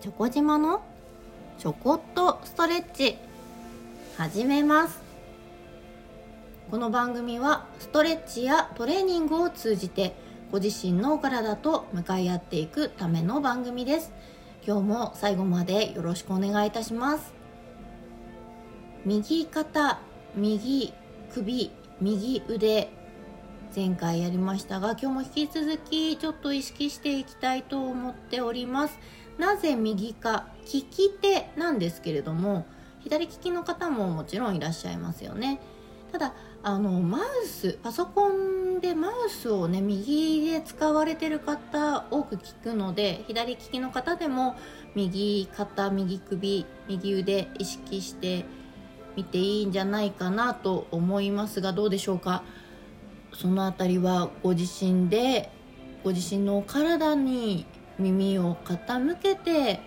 チョコ島のちょこっとストレッチ。始めます。この番組はストレッチやトレーニングを通じてご自身のお体と向かい合っていくための番組です。今日も最後までよろしくお願いいたします。右肩右首右腕前回やりましたが今日も引き続きちょっと意識していきたいと思っております。なぜ右か利き手なんですけれども左利きの方ももちろんいらっしゃいますよね。ただあのマウスパソコンでマウスをね右で使われてる方多く聞くので左利きの方でも右肩右首右腕意識してみていいんじゃないかなと思いますがどうでしょうか？その辺りはご自身でご自身の体に耳を傾けて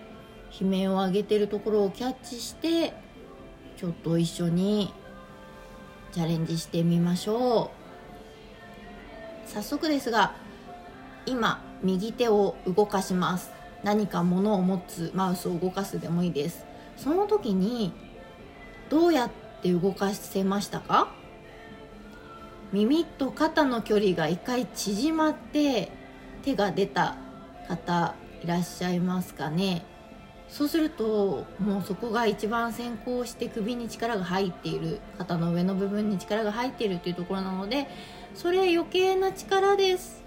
悲鳴を上げてるところをキャッチしてちょっと一緒にチャレンジしてみましょう。早速ですが今右手を動かします。何か物を持つマウスを動かすでもいいです。その時にどうやって動かせましたか？耳と肩の距離が一回縮まって手が出た方いらっしゃいますかね。そうするともうそこが一番先行して首に力が入っている肩の上の部分に力が入っているというところなのでそれ余計な力です。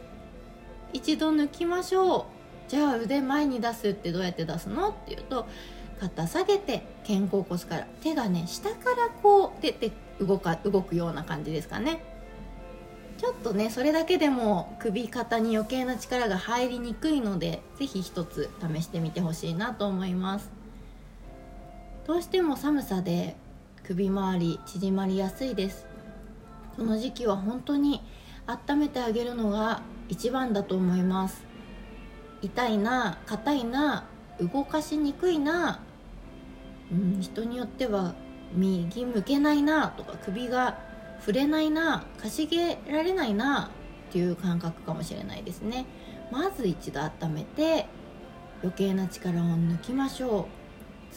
一度抜きましょう。じゃあ腕前に出すってどうやって出すのっていうと肩下げて肩甲骨から手がね下からこう出て動か動くような感じですかね。ちょっとねそれだけでも首肩に余計な力が入りにくいので是非一つ試してみてほしいなと思います。どうしても寒さで首周り縮まりやすいです。この時期は本当に温めてあげるのが一番だと思います。痛いな硬いな動かしにくいな、うん、人によっては右向けないなとか首が触れないな稼げられないなっていう感覚かもしれないですね。まず一度温めて余計な力を抜きましょ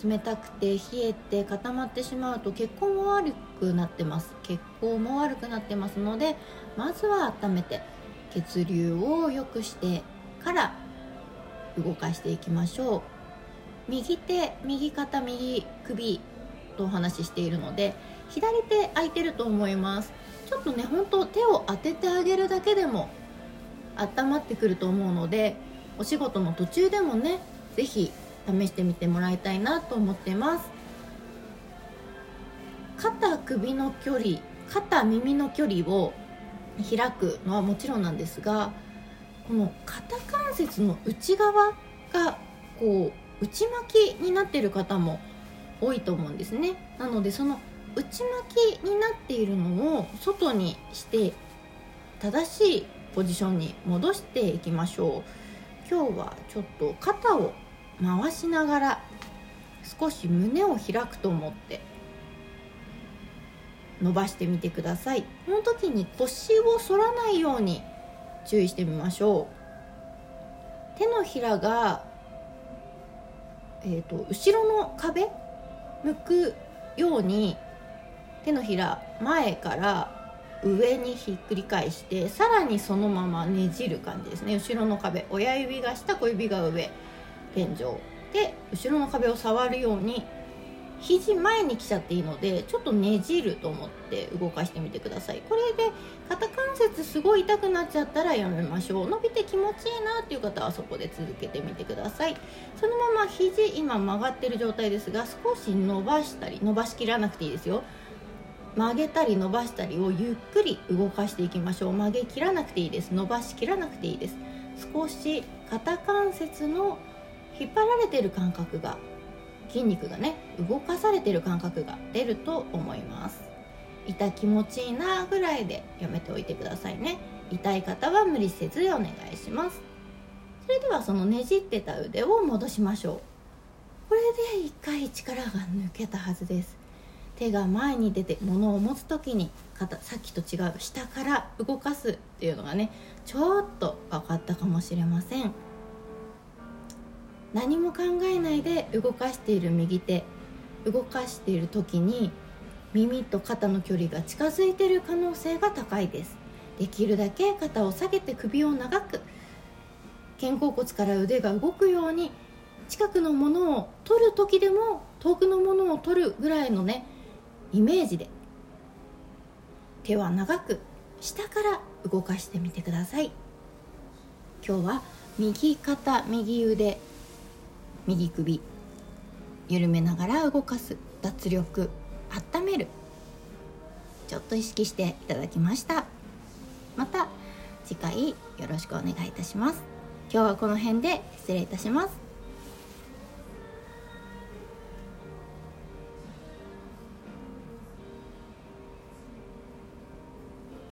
う。冷たくて冷えて固まってしまうと血行も悪くなってます。血行も悪くなってますのでまずは温めて血流を良くしてから動かしていきましょう。右手右肩右首とお話ししているので左手空いてると思います。ちょっとね本当手を当ててあげるだけでも温まってくると思うのでお仕事の途中でもね是非試してみてもらいたいなと思ってます。肩首の距離肩耳の距離を開くのはもちろんなんですがこの肩関節の内側がこう内巻きになってる方も多いと思うんですね。なのでその内巻きになっているのを外にして正しいポジションに戻していきましょう。今日はちょっと肩を回しながら少し胸を開くと思って伸ばしてみてください。この時に腰を反らないように注意してみましょう。手のひらが、えーと後ろの壁向くように手のひら前から上にひっくり返してさらにそのままねじる感じですね。後ろの壁。親指が下小指が上。天井。で後ろの壁を触るように肘前に来ちゃっていいのでちょっとねじると思って動かしてみてください。これで肩関節すごい痛くなっちゃったらやめましょう。伸びて気持ちいいなっていう方はそこで続けてみてください。そのまま肘今曲がってる状態ですが少し伸ばしたり伸ばしきらなくていいですよ。曲げたり伸ばしたりをゆっくり動かしていきましょう。曲げ切らなくていいです。伸ばしきらなくていいです。少し肩関節の引っ張られてる感覚が筋肉がね動かされてる感覚が出ると思います。痛気持ちいいなぐらいでやめておいてくださいね。痛い方は無理せずお願いします。それではそのねじってた腕を戻しましょう。これで一回力が抜けたはずです。手が前に出て物を持つ時に肩さっきと違う下から動かすっていうのがねちょっと分かったかもしれません。何も考えないで動かしている右手動かしている時に耳と肩の距離が近づいている可能性が高いです。できるだけ肩を下げて首を長く肩甲骨から腕が動くように近くのものを取る時でも遠くのものを取るぐらいのねイメージで手は長く下から動かしてみてください。今日は右肩右腕右首緩めながら動かす脱力温めるちょっと意識していただきました。また次回よろしくお願いいたします。今日はこの辺で失礼いたします。